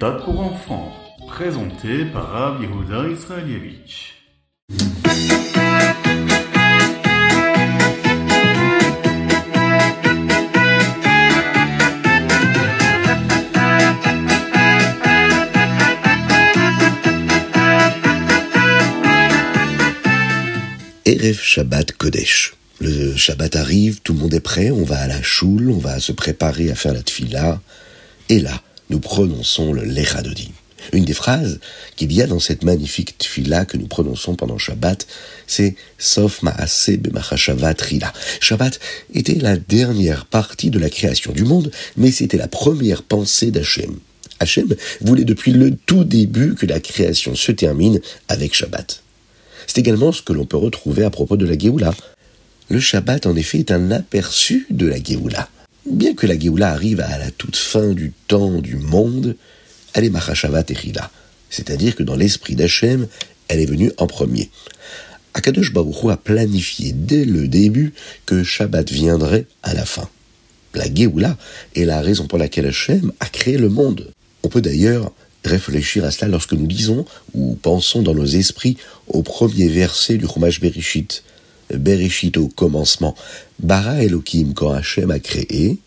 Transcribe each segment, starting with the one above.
méthode pour enfants, présenté par Rav Israelievich. Erev Shabbat Kodesh. Le Shabbat arrive, tout le monde est prêt, on va à la choule, on va se préparer à faire la tfila. Et là, nous prononçons le Lechadodi. Une des phrases qu'il y a dans cette magnifique tfila que nous prononçons pendant Shabbat, c'est Sof Maase B'machashavat Rila. Shabbat était la dernière partie de la création du monde, mais c'était la première pensée d'Hachem. Hachem voulait depuis le tout début que la création se termine avec Shabbat. C'est également ce que l'on peut retrouver à propos de la Géoula. Le Shabbat, en effet, est un aperçu de la Géoula. Bien que la Géoula arrive à la toute fin du temps du monde, elle est Machashavat et Chila. C'est-à-dire que dans l'esprit d'Hachem, elle est venue en premier. Akadosh Baruch a planifié dès le début que Shabbat viendrait à la fin. La Géoula est la raison pour laquelle Hachem a créé le monde. On peut d'ailleurs réfléchir à cela lorsque nous lisons ou pensons dans nos esprits au premier verset du Chumash Bereshit. Bereshit au commencement. Bara Elohim quand Hachem a créé,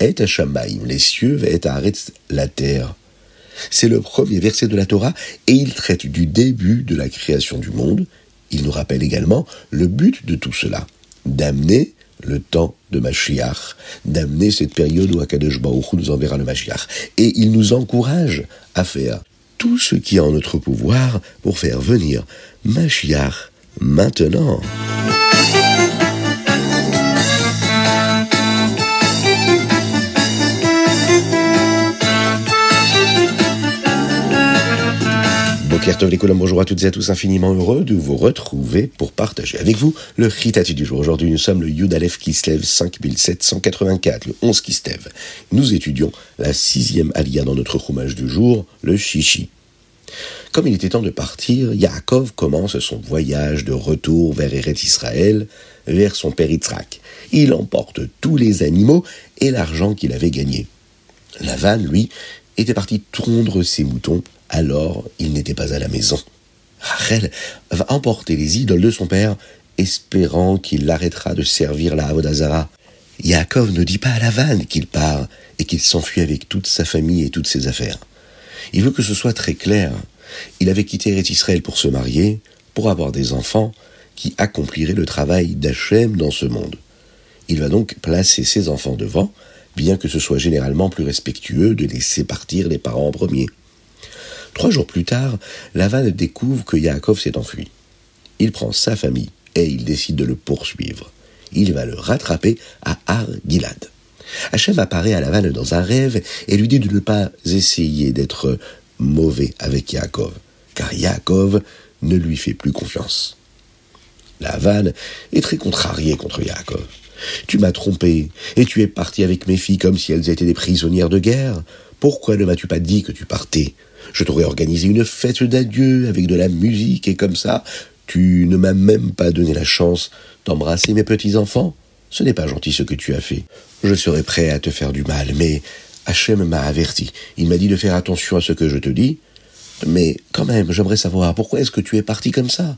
et Hashamaim, les cieux, et Haaretz, la terre. C'est le premier verset de la Torah et il traite du début de la création du monde. Il nous rappelle également le but de tout cela, d'amener le temps de Mashiach, d'amener cette période où Akadosh Baruch nous enverra le Mashiach. Et il nous encourage à faire tout ce qui est en notre pouvoir pour faire venir Mashiach maintenant. Bokertov les bonjour à toutes et à tous, infiniment heureux de vous retrouver pour partager avec vous le Ritati du jour. Aujourd'hui, nous sommes le Yudalef Kislev 5784, le 11 Kislev. Nous étudions la sixième alia dans notre roumage du jour, le Shishi. Comme il était temps de partir, Yaakov commence son voyage de retour vers Eretz Israël, vers son père Yitzhak. Il emporte tous les animaux et l'argent qu'il avait gagné. Lavan, lui, était parti tondre ses moutons alors il n'était pas à la maison. Rachel va emporter les idoles de son père, espérant qu'il l'arrêtera de servir la Avodazara. Yaakov ne dit pas à la vanne qu'il part et qu'il s'enfuit avec toute sa famille et toutes ses affaires. Il veut que ce soit très clair. Il avait quitté Eretz Israël pour se marier, pour avoir des enfants qui accompliraient le travail d'Hachem dans ce monde. Il va donc placer ses enfants devant, bien que ce soit généralement plus respectueux de laisser partir les parents en premier. Trois jours plus tard, Lavan découvre que Yaakov s'est enfui. Il prend sa famille et il décide de le poursuivre. Il va le rattraper à Ar-Gilad. Hachem apparaît à Lavan dans un rêve et lui dit de ne pas essayer d'être mauvais avec Yaakov, car Yaakov ne lui fait plus confiance. Lavan est très contrarié contre Yaakov. Tu m'as trompé, et tu es parti avec mes filles comme si elles étaient des prisonnières de guerre. Pourquoi ne m'as-tu pas dit que tu partais? Je t'aurais organisé une fête d'adieu avec de la musique et comme ça, tu ne m'as même pas donné la chance d'embrasser mes petits-enfants. Ce n'est pas gentil ce que tu as fait. Je serais prêt à te faire du mal, mais Hachem m'a averti. Il m'a dit de faire attention à ce que je te dis. Mais quand même, j'aimerais savoir pourquoi est-ce que tu es parti comme ça?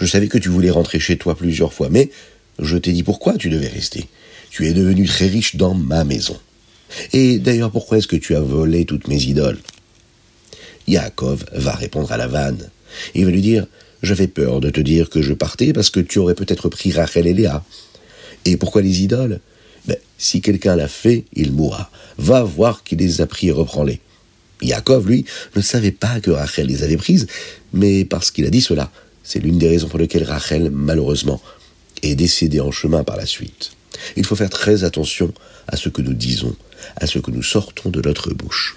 Je savais que tu voulais rentrer chez toi plusieurs fois, mais je t'ai dit pourquoi tu devais rester. Tu es devenu très riche dans ma maison. Et d'ailleurs, pourquoi est-ce que tu as volé toutes mes idoles? Yaakov va répondre à la vanne. Il va lui dire J'avais peur de te dire que je partais parce que tu aurais peut-être pris Rachel et Léa. Et pourquoi les idoles? Ben, Si quelqu'un l'a fait, il mourra. Va voir qui les a pris et reprends-les. Yaakov, lui, ne savait pas que Rachel les avait prises, mais parce qu'il a dit cela. C'est l'une des raisons pour lesquelles Rachel, malheureusement, est décédée en chemin par la suite. Il faut faire très attention à ce que nous disons, à ce que nous sortons de notre bouche.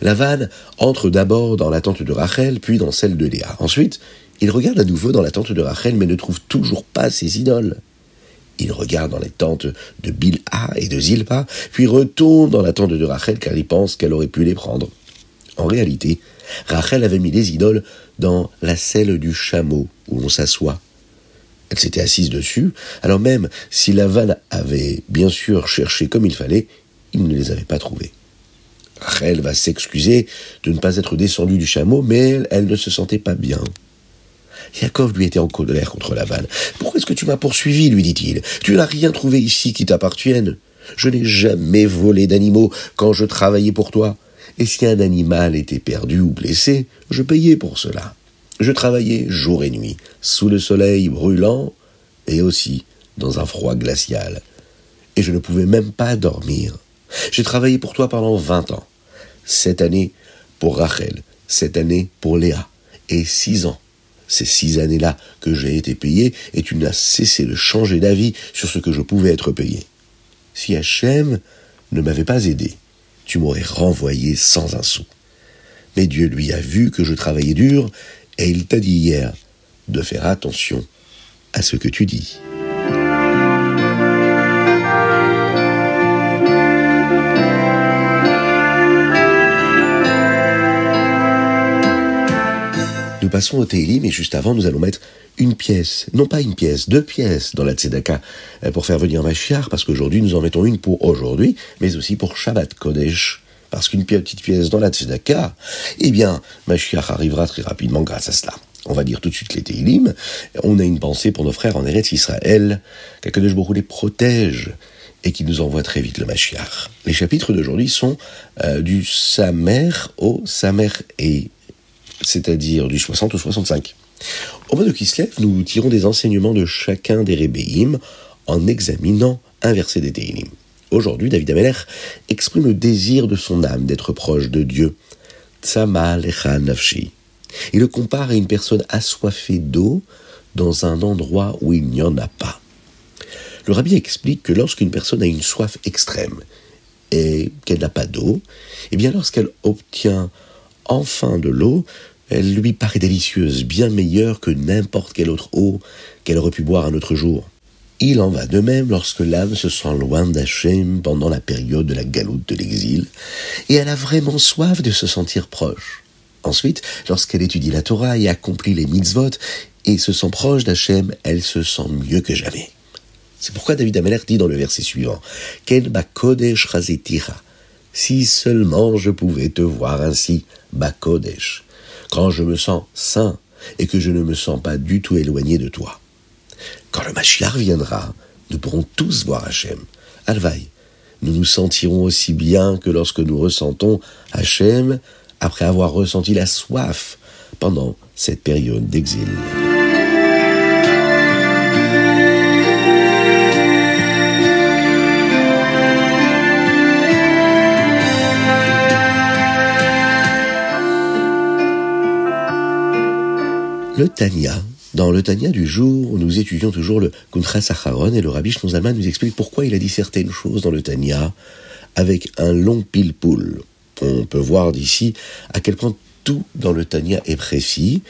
Lavan entre d'abord dans la tente de Rachel, puis dans celle de Léa. Ensuite, il regarde à nouveau dans la tente de Rachel, mais ne trouve toujours pas ses idoles. Il regarde dans les tentes de Bilha et de Zilpa, puis retourne dans la tente de Rachel car il pense qu'elle aurait pu les prendre. En réalité, Rachel avait mis les idoles dans la selle du chameau où l'on s'assoit. Elle s'était assise dessus, alors même si Lavan avait bien sûr cherché comme il fallait, il ne les avait pas trouvées. Rachel va s'excuser de ne pas être descendue du chameau, mais elle, ne se sentait pas bien. Yaakov lui était en colère contre Laval. Pourquoi est-ce que tu m'as poursuivi lui dit-il. Tu n'as rien trouvé ici qui t'appartienne. Je n'ai jamais volé d'animaux quand je travaillais pour toi. Et si un animal était perdu ou blessé, je payais pour cela. Je travaillais jour et nuit, sous le soleil brûlant et aussi dans un froid glacial. Et je ne pouvais même pas dormir. J'ai travaillé pour toi pendant vingt ans. Cette année pour Rachel, cette année pour Léa, et six ans. Ces six années-là que j'ai été payé, et tu n'as cessé de changer d'avis sur ce que je pouvais être payé. Si Hachem ne m'avait pas aidé, tu m'aurais renvoyé sans un sou. Mais Dieu lui a vu que je travaillais dur, et il t'a dit hier de faire attention à ce que tu dis. Nous passons au Teilim mais juste avant, nous allons mettre une pièce, non pas une pièce, deux pièces dans la Tzedaka euh, pour faire venir Mashiach, parce qu'aujourd'hui nous en mettons une pour aujourd'hui, mais aussi pour Shabbat Kodesh. Parce qu'une petite pièce dans la Tzedaka, eh bien, Mashiach arrivera très rapidement grâce à cela. On va dire tout de suite les Teilim. On a une pensée pour nos frères en Eretz Israël, qu'Akadosh Baruch les protège et qui nous envoie très vite le Mashiach. Les chapitres d'aujourd'hui sont euh, du Samer au Samer et c'est-à-dire du 60 au 65. Au mois de Kislev, nous tirons des enseignements de chacun des Rébéim en examinant un verset des Teilim. Aujourd'hui, David Ameler exprime le désir de son âme d'être proche de Dieu. Tsama nafshi. Il le compare à une personne assoiffée d'eau dans un endroit où il n'y en a pas. Le rabbi explique que lorsqu'une personne a une soif extrême et qu'elle n'a pas d'eau, eh bien lorsqu'elle obtient enfin de l'eau, elle lui paraît délicieuse, bien meilleure que n'importe quelle autre eau qu'elle aurait pu boire un autre jour. Il en va de même lorsque l'âme se sent loin d'Hachem pendant la période de la galoute de l'exil, et elle a vraiment soif de se sentir proche. Ensuite, lorsqu'elle étudie la Torah et accomplit les mitzvot, et se sent proche d'Hachem, elle se sent mieux que jamais. C'est pourquoi David Ameller dit dans le verset suivant, Ken kodesh Si seulement je pouvais te voir ainsi, Bakodesh quand je me sens saint et que je ne me sens pas du tout éloigné de toi. Quand le Mashiach viendra, nous pourrons tous voir Hachem. Alvaï, nous nous sentirons aussi bien que lorsque nous ressentons Hachem après avoir ressenti la soif pendant cette période d'exil. Le Tanya. Dans le Tanya du jour, nous étudions toujours le Kuntra Sacharon et le Rabbi Shnozalman nous explique pourquoi il a dit certaines choses dans le Tanya avec un long pile-poule. On peut voir d'ici à quel point tout dans le Tanya est précis,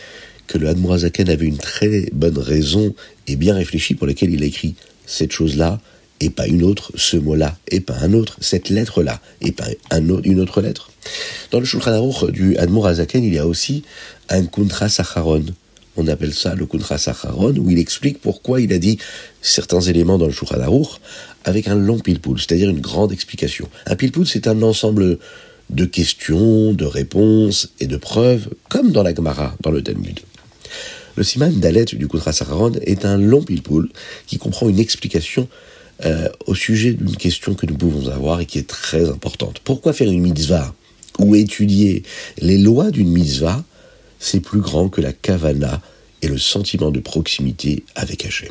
que le Hadmorazaken avait une très bonne raison et bien réfléchie pour laquelle il a écrit cette chose-là et pas une autre, ce mot-là et pas un autre, cette lettre-là et pas une autre lettre. Dans le Shulchan Aruch du Hadmorazaken, il y a aussi un Kuntra Sacharon, on appelle ça le Kuntra Sacharon, où il explique pourquoi il a dit certains éléments dans le Shulchan avec un long pilpoul, c'est-à-dire une grande explication. Un pilpoul, c'est un ensemble de questions, de réponses et de preuves, comme dans la Gemara, dans le Talmud. Le Siman Dalet du Kuntra Sacharon est un long pilpoul qui comprend une explication euh, au sujet d'une question que nous pouvons avoir et qui est très importante. Pourquoi faire une mitzvah ou étudier les lois d'une mitzvah c'est plus grand que la kavana et le sentiment de proximité avec Hachem.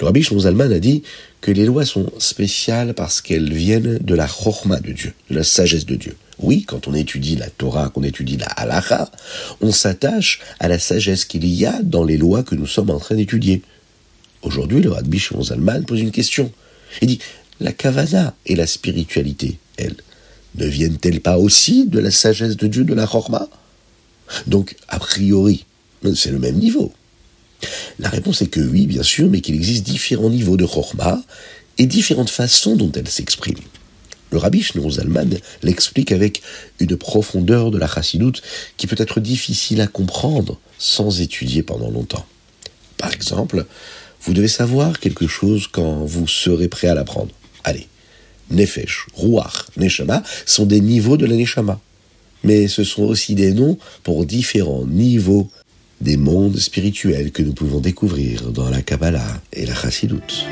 Le rabbi Zalman a dit que les lois sont spéciales parce qu'elles viennent de la chorma de Dieu, de la sagesse de Dieu. Oui, quand on étudie la Torah, qu'on étudie la halacha, on s'attache à la sagesse qu'il y a dans les lois que nous sommes en train d'étudier. Aujourd'hui, le rabbi Zalman pose une question. Il dit, la kavana et la spiritualité, elles, ne viennent-elles pas aussi de la sagesse de Dieu, de la chorma? Donc, a priori, c'est le même niveau. La réponse est que oui, bien sûr, mais qu'il existe différents niveaux de Chorma et différentes façons dont elle s'exprime. Le rabbi Shneur Zalman l'explique avec une profondeur de la chassidoute qui peut être difficile à comprendre sans étudier pendant longtemps. Par exemple, vous devez savoir quelque chose quand vous serez prêt à l'apprendre. Allez, Nefesh, Ruach, Neshama sont des niveaux de la Neshama. Mais ce sont aussi des noms pour différents niveaux des mondes spirituels que nous pouvons découvrir dans la Kabbalah et la Chassidut.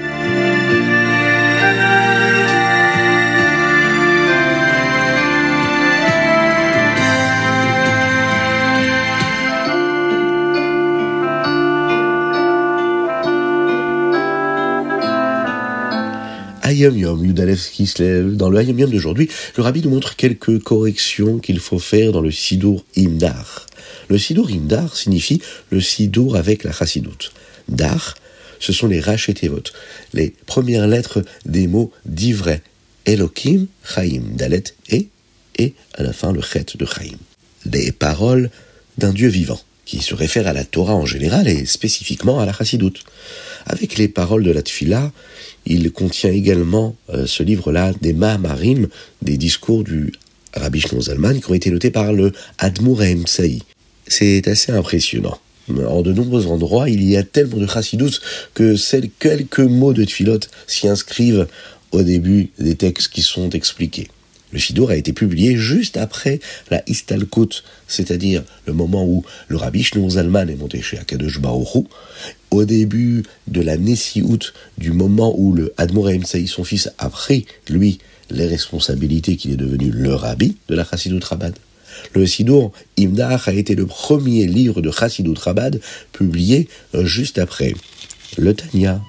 Yom. Dans le Hayom Yom d'aujourd'hui, le rabbi nous montre quelques corrections qu'il faut faire dans le Sidour Imdar. Le Sidour Imdar signifie le Sidour avec la Chassidut. Dar, ce sont les Rachetevot, les premières lettres des mots d'Ivray. Elohim, Chaim, Dalet, et, et à la fin le Chet de Chaim. Les paroles d'un Dieu vivant, qui se réfèrent à la Torah en général et spécifiquement à la Chassidut. Avec les paroles de la Tfila, il contient également euh, ce livre-là des Mahamarim, des discours du Rabbi Shlomo Zalman qui ont été notés par le Admour Saï. C'est assez impressionnant. En de nombreux endroits, il y a tellement de chassidut que ces quelques mots de tfilot s'y inscrivent au début des textes qui sont expliqués. Le Sidour a été publié juste après la Istalkut, c'est-à-dire le moment où le rabbi Shlomo Zalman est monté chez Akadosh Baruch au début de la Nessiout, du moment où le Admor Saï, son fils, a pris, lui, les responsabilités qu'il est devenu le rabbi de la Chassidut Rabad. Le Sidour Imdar a été le premier livre de Chassidut Rabad publié juste après le Tanya.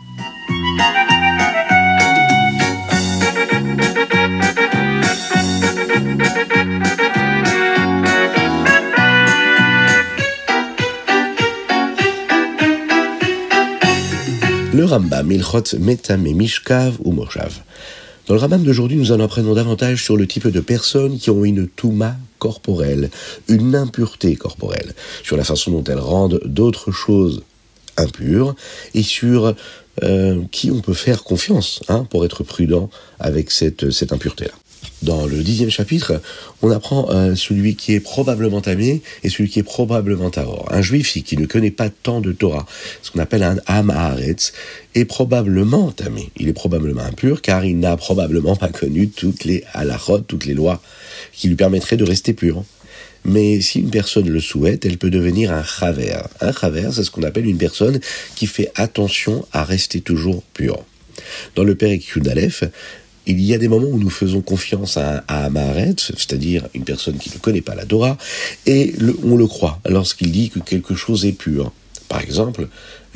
Le Rambam, Milchot, Metam et Mishkav ou Moshav. Dans le Rambam d'aujourd'hui, nous en apprenons davantage sur le type de personnes qui ont une touma corporelle, une impureté corporelle, sur la façon dont elles rendent d'autres choses impures et sur euh, qui on peut faire confiance hein, pour être prudent avec cette, cette impureté-là. Dans le dixième chapitre, on apprend euh, celui qui est probablement tamé et celui qui est probablement tahor. Un juif qui ne connaît pas tant de Torah, ce qu'on appelle un am est probablement tamé. Il est probablement impur car il n'a probablement pas connu toutes les halachot, toutes les lois qui lui permettraient de rester pur. Mais si une personne le souhaite, elle peut devenir un chaver. Un chaver, c'est ce qu'on appelle une personne qui fait attention à rester toujours pur. Dans le Père Yudalef, il y a des moments où nous faisons confiance à, à c'est-à-dire une personne qui ne connaît pas la Torah, et on le croit lorsqu'il dit que quelque chose est pur. Par exemple,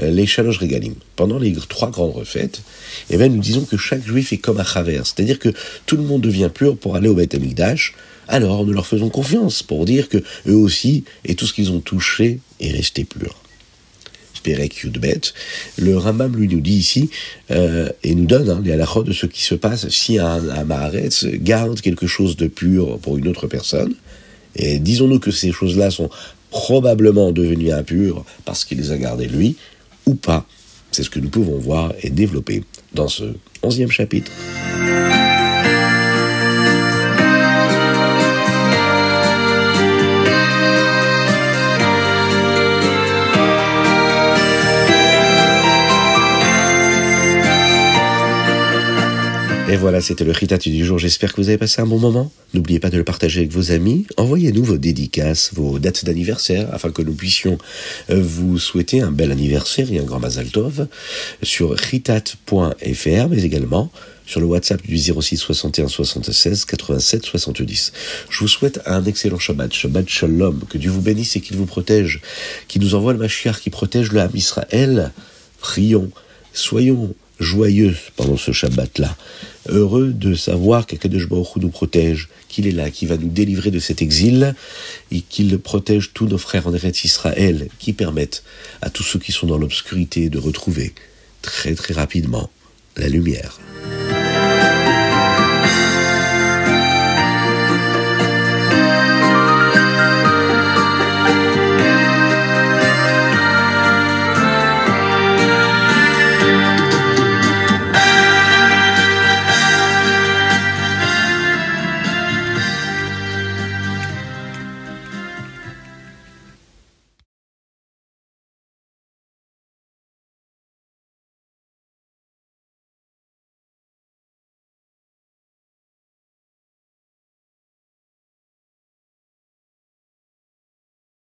euh, les Shalosh Regalim. Pendant les trois grandes refaites, eh bien, nous disons que chaque juif est comme un travers, c'est-à-dire que tout le monde devient pur pour aller au Beth Amikdash, alors nous leur faisons confiance pour dire que eux aussi, et tout ce qu'ils ont touché, est resté pur. Perek Yudbet, le Rambam lui nous dit ici, euh, et nous donne hein, les halachot de ce qui se passe si un, un Maharetz garde quelque chose de pur pour une autre personne, et disons-nous que ces choses-là sont probablement devenues impures parce qu'il les a gardées lui, ou pas. C'est ce que nous pouvons voir et développer dans ce onzième chapitre. Et voilà, c'était le Ritatu du jour. J'espère que vous avez passé un bon moment. N'oubliez pas de le partager avec vos amis. Envoyez-nous vos dédicaces, vos dates d'anniversaire, afin que nous puissions euh, vous souhaiter un bel anniversaire et un grand Mazal Tov sur ritat.fr, mais également sur le WhatsApp du 06 61 76 87 70. Je vous souhaite un excellent Shabbat, Shabbat Shalom, que Dieu vous bénisse et qu'il vous protège, qu'il nous envoie le Mashiach, qui protège le Ham Israël. Prions, soyons joyeux pendant ce Shabbat-là, heureux de savoir qu'Akadosh Baruch nous protège, qu'il est là, qu'il va nous délivrer de cet exil, et qu'il protège tous nos frères en Eretz Israël, qui permettent à tous ceux qui sont dans l'obscurité de retrouver très très rapidement la lumière.